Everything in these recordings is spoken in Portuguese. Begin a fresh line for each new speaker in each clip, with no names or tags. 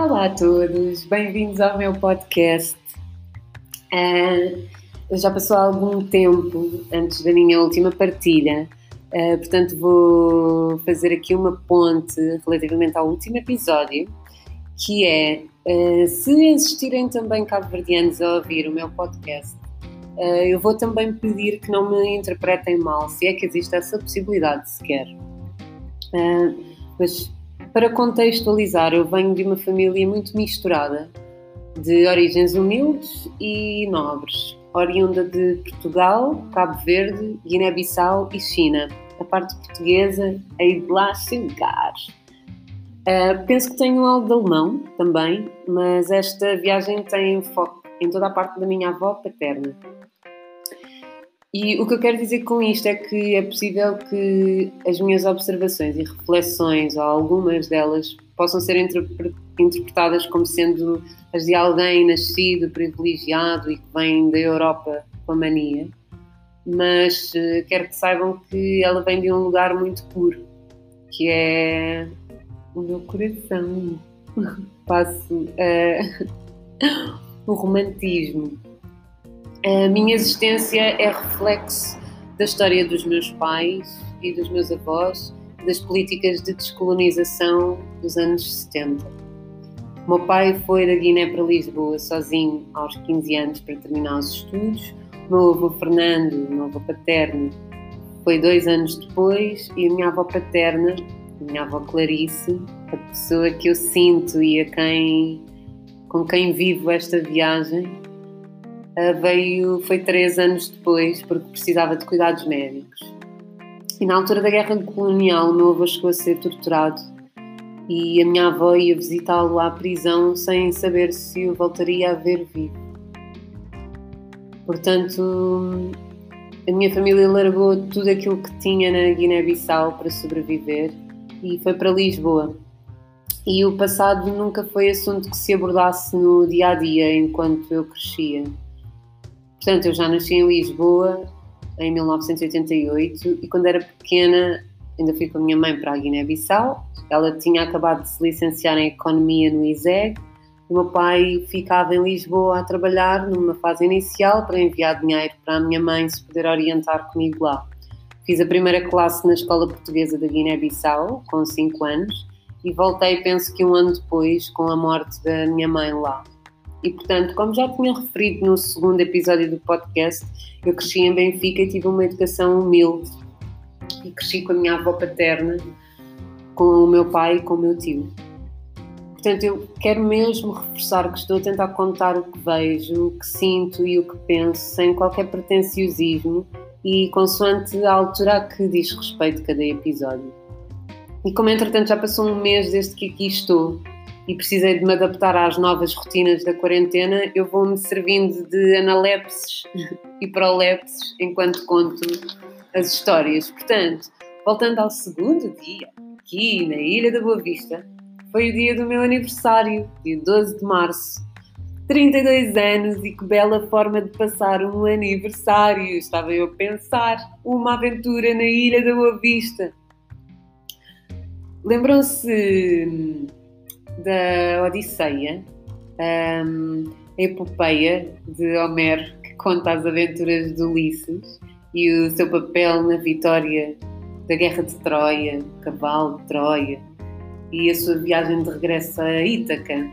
Olá a todos, bem-vindos ao meu podcast. Uh, já passou algum tempo antes da minha última partilha, uh, portanto vou fazer aqui uma ponte relativamente ao último episódio, que é uh, se existirem também cabo-verdianos a ouvir o meu podcast, eu vou também pedir que não me interpretem mal, se é que existe essa possibilidade sequer. mas para contextualizar, eu venho de uma família muito misturada, de origens humildes e nobres, oriunda de Portugal, Cabo Verde, Guiné-Bissau e China. A parte portuguesa é de lá chegar. Uh, penso que tenho algo de alemão também, mas esta viagem tem foco em toda a parte da minha avó paterna. E o que eu quero dizer com isto é que é possível que as minhas observações e reflexões, ou algumas delas, possam ser interpretadas como sendo as de alguém nascido, privilegiado e que vem da Europa com a mania. Mas uh, quero que saibam que ela vem de um lugar muito puro, que é o meu coração. Passo uh, o romantismo a minha existência é reflexo da história dos meus pais e dos meus avós, das políticas de descolonização dos anos 70. O meu pai foi da Guiné para Lisboa sozinho aos 15 anos para terminar os estudos. O meu avô Fernando, o meu avô paterno, foi dois anos depois e a minha avó paterna, a minha avó Clarice, a pessoa que eu sinto e a quem, com quem vivo esta viagem, veio, foi três anos depois, porque precisava de cuidados médicos. E na altura da guerra colonial, o meu avô chegou a ser torturado e a minha avó ia visitá-lo à prisão sem saber se o voltaria a ver vivo. Portanto, a minha família largou tudo aquilo que tinha na Guiné-Bissau para sobreviver e foi para Lisboa. E o passado nunca foi assunto que se abordasse no dia a dia enquanto eu crescia. Portanto, eu já nasci em Lisboa em 1988 e quando era pequena ainda fui com a minha mãe para a Guiné-Bissau. Ela tinha acabado de se licenciar em Economia no ISEG. O meu pai ficava em Lisboa a trabalhar numa fase inicial para enviar dinheiro para a minha mãe se poder orientar comigo lá. Fiz a primeira classe na Escola Portuguesa da Guiné-Bissau, com 5 anos, e voltei, penso que um ano depois, com a morte da minha mãe lá. E, portanto, como já tinha referido no segundo episódio do podcast, eu cresci em Benfica e tive uma educação humilde. E cresci com a minha avó paterna, com o meu pai e com o meu tio. Portanto, eu quero mesmo reforçar que estou a tentar contar o que vejo, o que sinto e o que penso, sem qualquer pretenciosismo e consoante a altura a que diz respeito cada episódio. E como entretanto já passou um mês desde que aqui estou, e precisei de me adaptar às novas rotinas da quarentena, eu vou-me servindo de analepses e prolepses enquanto conto as histórias. Portanto, voltando ao segundo dia, aqui na Ilha da Boa Vista, foi o dia do meu aniversário, dia 12 de março. 32 anos e que bela forma de passar um aniversário. Estava eu a pensar uma aventura na Ilha da Boa Vista. Lembram-se da Odisseia, um, a epopeia de Homero, que conta as aventuras de Ulisses e o seu papel na vitória da Guerra de Troia, Cavalo de Troia, e a sua viagem de regresso a Ítaca.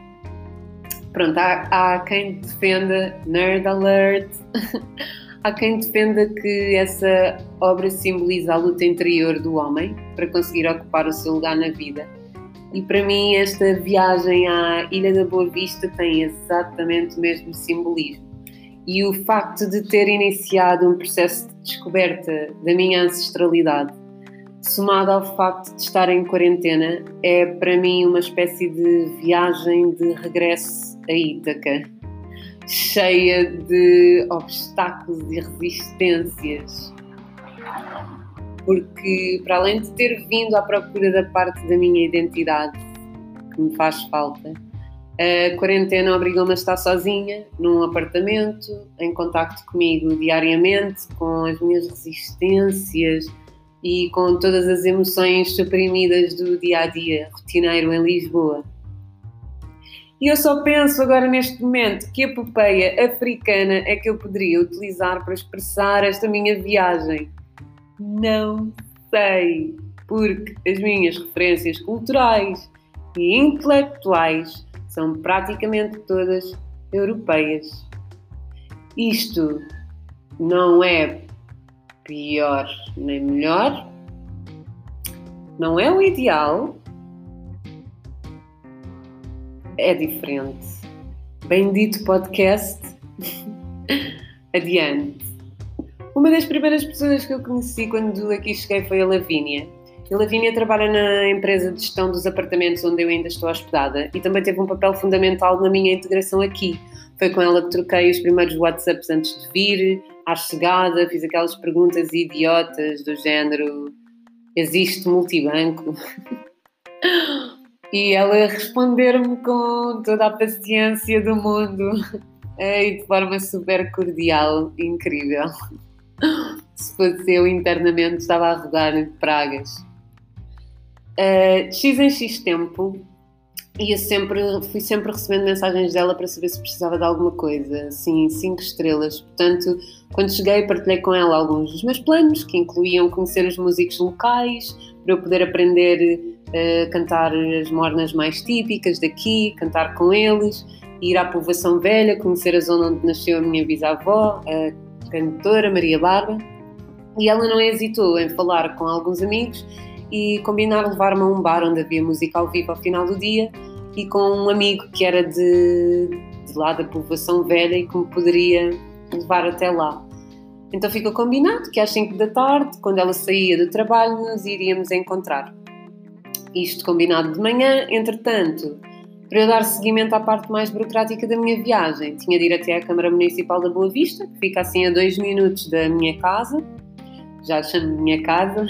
Pronto, há, há quem defenda, nerd alert, há quem defenda que essa obra simboliza a luta interior do homem para conseguir ocupar o seu lugar na vida e para mim, esta viagem à Ilha da Boa Vista tem exatamente o mesmo simbolismo. E o facto de ter iniciado um processo de descoberta da minha ancestralidade, somado ao facto de estar em quarentena, é para mim uma espécie de viagem de regresso a Ítaca, cheia de obstáculos e resistências porque para além de ter vindo à procura da parte da minha identidade que me faz falta, a quarentena obrigou-me a estar sozinha, num apartamento, em contacto comigo diariamente, com as minhas resistências e com todas as emoções suprimidas do dia a dia rotineiro em Lisboa. E eu só penso agora neste momento que epopeia africana é que eu poderia utilizar para expressar esta minha viagem. Não sei, porque as minhas referências culturais e intelectuais são praticamente todas europeias. Isto não é pior nem melhor, não é o ideal, é diferente. Bendito podcast. Adiante. Uma das primeiras pessoas que eu conheci quando aqui cheguei foi a Lavínia. A Lavínia trabalha na empresa de gestão dos apartamentos onde eu ainda estou hospedada e também teve um papel fundamental na minha integração aqui. Foi com ela que troquei os primeiros WhatsApps antes de vir, à chegada, fiz aquelas perguntas idiotas do género: existe multibanco? e ela responder-me com toda a paciência do mundo e de forma super cordial, incrível. Se fosse eu internamente, estava a rodar pragas. Uh, X em X tempo, ia sempre, fui sempre recebendo mensagens dela para saber se precisava de alguma coisa, assim, cinco estrelas. Portanto, quando cheguei, partilhei com ela alguns dos meus planos, que incluíam conhecer os músicos locais, para eu poder aprender a uh, cantar as mornas mais típicas daqui, cantar com eles, ir à povoação velha, conhecer a zona onde nasceu a minha bisavó, a cantora Maria Barba. E ela não hesitou em falar com alguns amigos e combinar levar-me a um bar onde havia música ao vivo ao final do dia e com um amigo que era de, de lá da povoação velha e que me poderia levar até lá. Então ficou combinado que às 5 da tarde, quando ela saía do trabalho, nos iríamos encontrar. Isto combinado de manhã, entretanto, para eu dar seguimento à parte mais burocrática da minha viagem, tinha de ir até à Câmara Municipal da Boa Vista, que fica assim a dois minutos da minha casa, já chamo minha casa,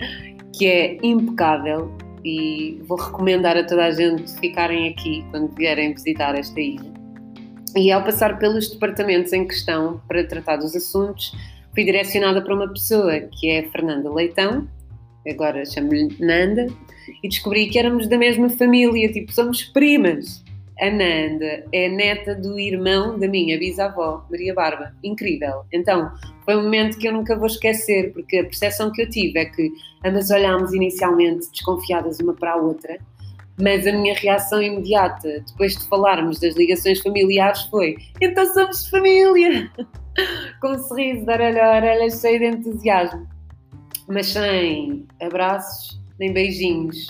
que é impecável e vou recomendar a toda a gente ficarem aqui quando vierem visitar esta ilha. E ao passar pelos departamentos em questão para tratar dos assuntos, fui direcionada para uma pessoa que é Fernanda Leitão, agora chamo-lhe Nanda, e descobri que éramos da mesma família, tipo, somos primas. A Nanda é neta do irmão da minha bisavó, Maria Barba. Incrível. Então, foi um momento que eu nunca vou esquecer, porque a percepção que eu tive é que ambas olhámos inicialmente desconfiadas uma para a outra, mas a minha reação imediata, depois de falarmos das ligações familiares, foi: então somos família! Com um sorriso de orelha a orelha, cheio de entusiasmo. Mas sem abraços nem beijinhos,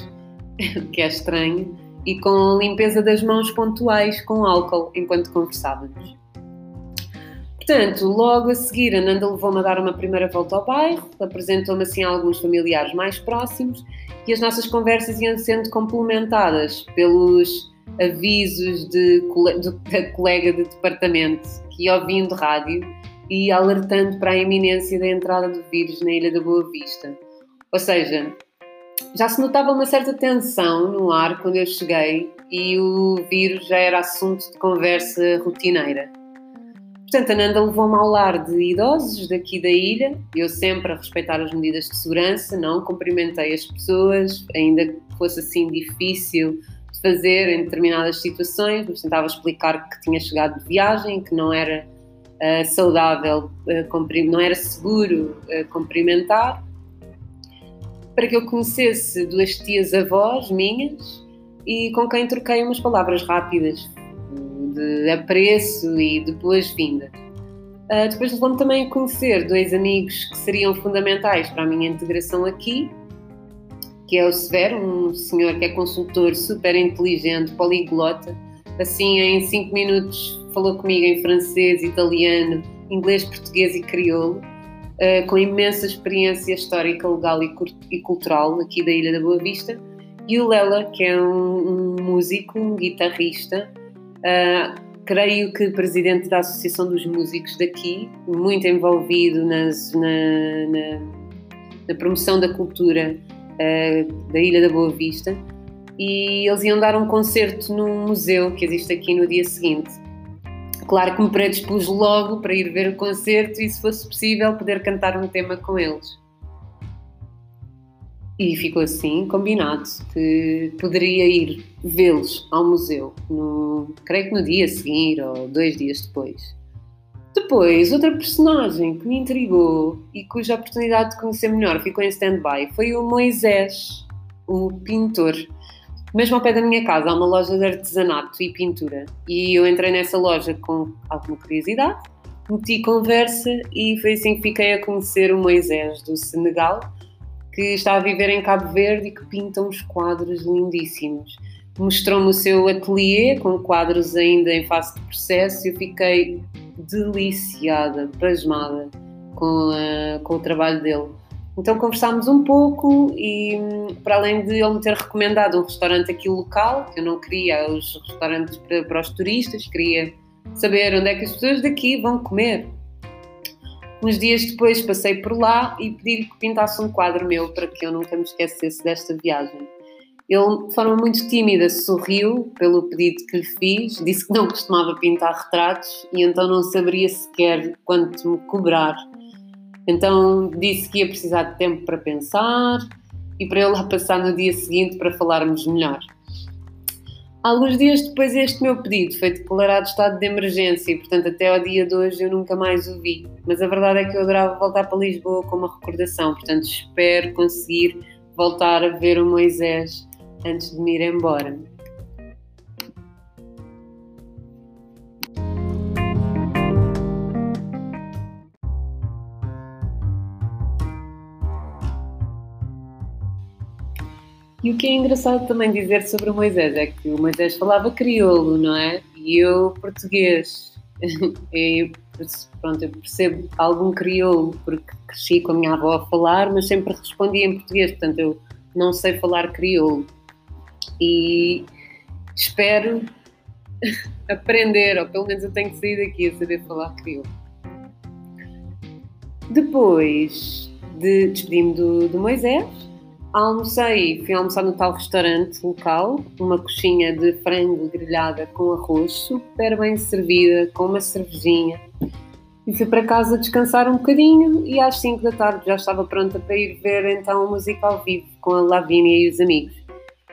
que é estranho e com limpeza das mãos pontuais com álcool enquanto conversávamos. Portanto, logo a seguir, a Nanda levou-me a dar uma primeira volta ao bairro, apresentou-me assim a alguns familiares mais próximos e as nossas conversas iam sendo complementadas pelos avisos de, de, da colega de departamento que ouvindo rádio e alertando para a iminência da entrada do vírus na Ilha da Boa Vista. Ou seja, já se notava uma certa tensão no ar quando eu cheguei e o vírus já era assunto de conversa rotineira. Portanto, a Nanda levou-me ao lar de idosos daqui da ilha, eu sempre a respeitar as medidas de segurança, não cumprimentei as pessoas, ainda que fosse assim difícil de fazer em determinadas situações, mas tentava explicar que tinha chegado de viagem, que não era uh, saudável, uh, não era seguro uh, cumprimentar para que eu conhecesse duas tias avós minhas e com quem troquei umas palavras rápidas de apreço e de boas-vindas. Depois levou-me também a conhecer dois amigos que seriam fundamentais para a minha integração aqui, que é o Severo, um senhor que é consultor super inteligente, poliglota. Assim, em cinco minutos falou comigo em francês, italiano, inglês, português e crioulo uh, com imensa experiência histórica, legal e, e, cultural aqui da Ilha da Boa Vista, e o Lela, que é um, um músico, um guitarrista, uh, creio que presidente da Associação dos Músicos daqui, muito envolvido nas, na, na, na, promoção da cultura uh, da Ilha da Boa Vista, e eles iam dar um concerto num museu que existe aqui no dia seguinte. Claro que me predispus logo para ir ver o concerto e, se fosse possível, poder cantar um tema com eles. E ficou assim, combinado, que poderia ir vê-los ao museu, no, creio que no dia a seguir ou dois dias depois. Depois, outra personagem que me intrigou e cuja oportunidade de conhecer melhor ficou em stand-by foi o Moisés, o pintor. Mesmo ao pé da minha casa há uma loja de artesanato e pintura e eu entrei nessa loja com alguma curiosidade, meti conversa e foi assim que fiquei a conhecer o Moisés do Senegal que está a viver em Cabo Verde e que pinta uns quadros lindíssimos. Mostrou-me o seu ateliê com quadros ainda em fase de processo e eu fiquei deliciada, pasmada com, a, com o trabalho dele. Então conversámos um pouco e, para além de ele me ter recomendado um restaurante aqui local, que eu não queria os restaurantes para, para os turistas, queria saber onde é que as pessoas daqui vão comer. Uns dias depois passei por lá e pedi-lhe que pintasse um quadro meu para que eu nunca me esquecesse desta viagem. Ele, de forma muito tímida, sorriu pelo pedido que lhe fiz, disse que não costumava pintar retratos e então não saberia sequer quanto me cobrar. Então disse que ia precisar de tempo para pensar e para eu lá passar no dia seguinte para falarmos melhor. Alguns dias depois este meu pedido foi declarado estado de emergência e, portanto, até ao dia de hoje eu nunca mais o vi. Mas a verdade é que eu adorava voltar para Lisboa com uma recordação, portanto, espero conseguir voltar a ver o Moisés antes de me ir embora. E o que é engraçado também dizer sobre o Moisés é que o Moisés falava crioulo, não é? E eu português. pronto, eu percebo algum crioulo porque cresci com a minha avó a falar, mas sempre respondia em português, portanto eu não sei falar crioulo. E espero aprender, ou pelo menos eu tenho que sair daqui a saber falar crioulo. Depois de despedir-me do, do Moisés, Almocei, fui almoçar no tal restaurante local, uma coxinha de frango grelhada com arroz, super bem servida, com uma cervejinha. E fui para casa descansar um bocadinho e às 5 da tarde já estava pronta para ir ver então a música ao vivo com a Lavínia e os amigos.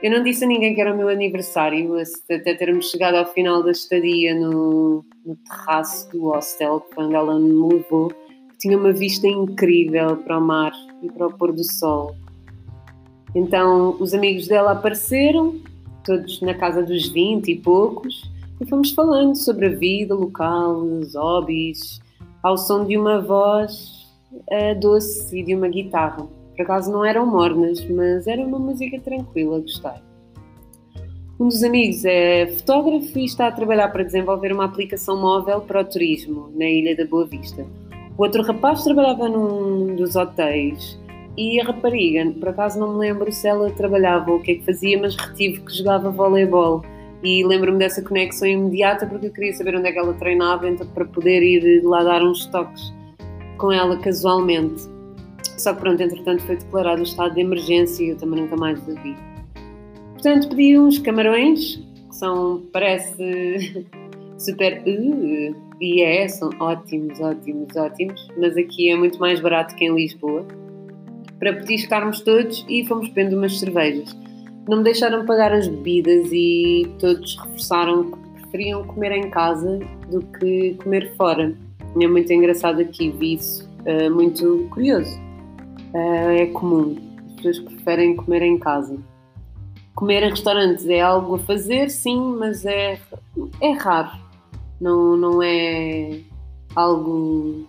Eu não disse a ninguém que era o meu aniversário, até termos chegado ao final da estadia no, no terraço do hostel, quando ela me levou, que tinha uma vista incrível para o mar e para o pôr do sol. Então os amigos dela apareceram, todos na casa dos 20 e poucos, e fomos falando sobre a vida local, os hobbies, ao som de uma voz uh, doce e de uma guitarra. Por acaso não eram mornas, mas era uma música tranquila, gostei. Um dos amigos é fotógrafo e está a trabalhar para desenvolver uma aplicação móvel para o turismo na Ilha da Boa Vista. O outro rapaz trabalhava num dos hotéis e a rapariga, por acaso não me lembro se ela trabalhava ou o que é que fazia, mas retive que jogava voleibol. E lembro-me dessa conexão imediata porque eu queria saber onde é que ela treinava então, para poder ir lá dar uns toques com ela casualmente. Só que pronto, entretanto foi declarado o estado de emergência e eu também nunca mais a vi. Portanto, pedi uns camarões, que são, parece super. Uh, e é, são ótimos, ótimos, ótimos, mas aqui é muito mais barato que em Lisboa para petiscarmos todos e fomos bebendo umas cervejas. Não me deixaram pagar as bebidas e todos reforçaram que preferiam comer em casa do que comer fora. É muito engraçado aqui, vi isso, uh, muito curioso. Uh, é comum, as pessoas preferem comer em casa. Comer em restaurantes é algo a fazer, sim, mas é, é raro. Não, não é algo.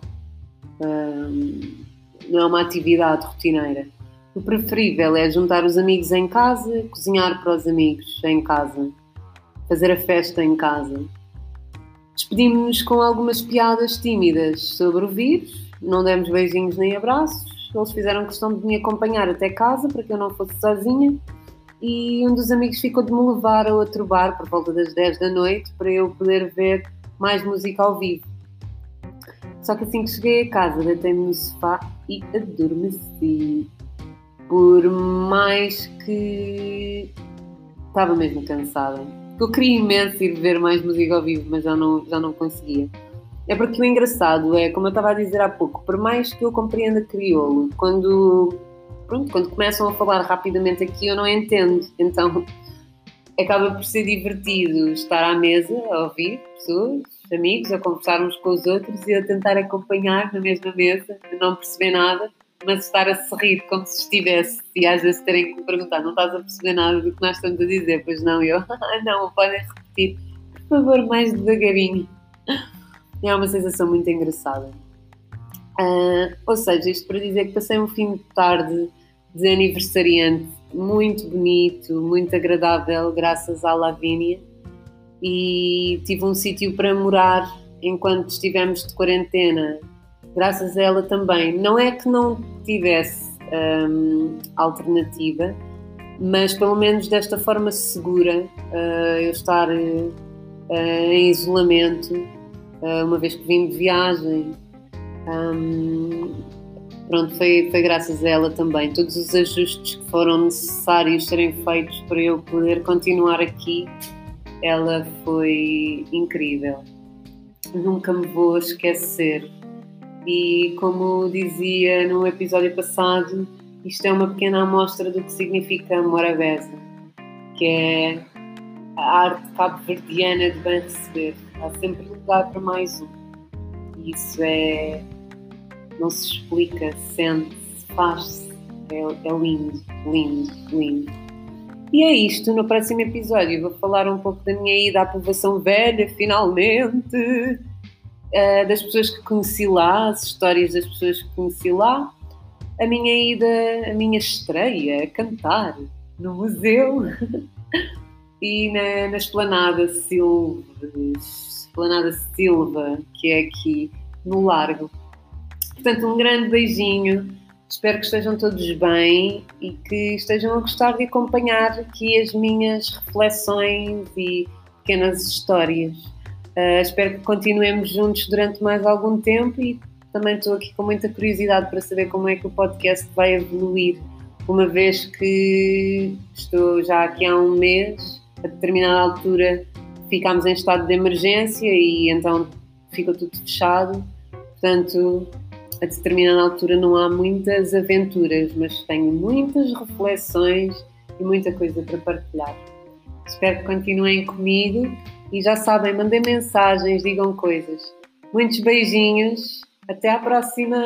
Um, não é uma atividade rotineira. O preferível é juntar os amigos em casa, cozinhar para os amigos em casa, fazer a festa em casa. Despedimos-nos com algumas piadas tímidas sobre o vírus, não demos beijinhos nem abraços. Eles fizeram questão de me acompanhar até casa para que eu não fosse sozinha. E um dos amigos ficou de me levar a outro bar por volta das 10 da noite para eu poder ver mais música ao vivo. Só que assim que cheguei a casa, deitei-me no sofá e adormeci. Por mais que estava mesmo cansada. Eu queria imenso ir ver mais música ao vivo, mas já não, já não conseguia. É porque o engraçado é, como eu estava a dizer há pouco, por mais que eu compreenda crioulo, quando pronto, quando começam a falar rapidamente aqui eu não entendo. Então acaba por ser divertido estar à mesa a ouvir pessoas, amigos, a conversar uns com os outros e a tentar acompanhar na mesma mesa, a não perceber nada, mas estar a sorrir como se estivesse e às vezes terem que me perguntar, não estás a perceber nada do que nós estamos a dizer? Pois não, eu, não, podem repetir, por favor, mais devagarinho. É uma sensação muito engraçada. Uh, ou seja, isto para dizer que passei um fim de tarde de aniversariante muito bonito, muito agradável, graças à Lavínia. E tive um sítio para morar enquanto estivemos de quarentena, graças a ela também. Não é que não tivesse um, alternativa, mas pelo menos desta forma segura, uh, eu estar uh, em isolamento, uh, uma vez que vim de viagem. Um, pronto, foi, foi graças a ela também. Todos os ajustes que foram necessários serem feitos para eu poder continuar aqui, ela foi incrível. Nunca me vou esquecer. E como dizia no episódio passado, isto é uma pequena amostra do que significa Morabeza, que é a arte cabo-verdiana de bem receber. Há sempre lugar para mais um. Isso é não se explica, sente-se, faz-se. É, é lindo, lindo, lindo. E é isto, no próximo episódio vou falar um pouco da minha ida à povoação velha, finalmente, uh, das pessoas que conheci lá, as histórias das pessoas que conheci lá, a minha ida, a minha estreia a cantar no museu e na, na Esplanada Silves, Esplanada Silva, que é aqui no Largo. Portanto, um grande beijinho. Espero que estejam todos bem e que estejam a gostar de acompanhar aqui as minhas reflexões e pequenas histórias. Uh, espero que continuemos juntos durante mais algum tempo e também estou aqui com muita curiosidade para saber como é que o podcast vai evoluir, uma vez que estou já aqui há um mês, a determinada altura ficámos em estado de emergência e então ficou tudo fechado. Portanto, a determinada altura não há muitas aventuras, mas tenho muitas reflexões e muita coisa para partilhar. Espero que continuem comigo e já sabem, mandem mensagens, digam coisas. Muitos beijinhos, até à próxima!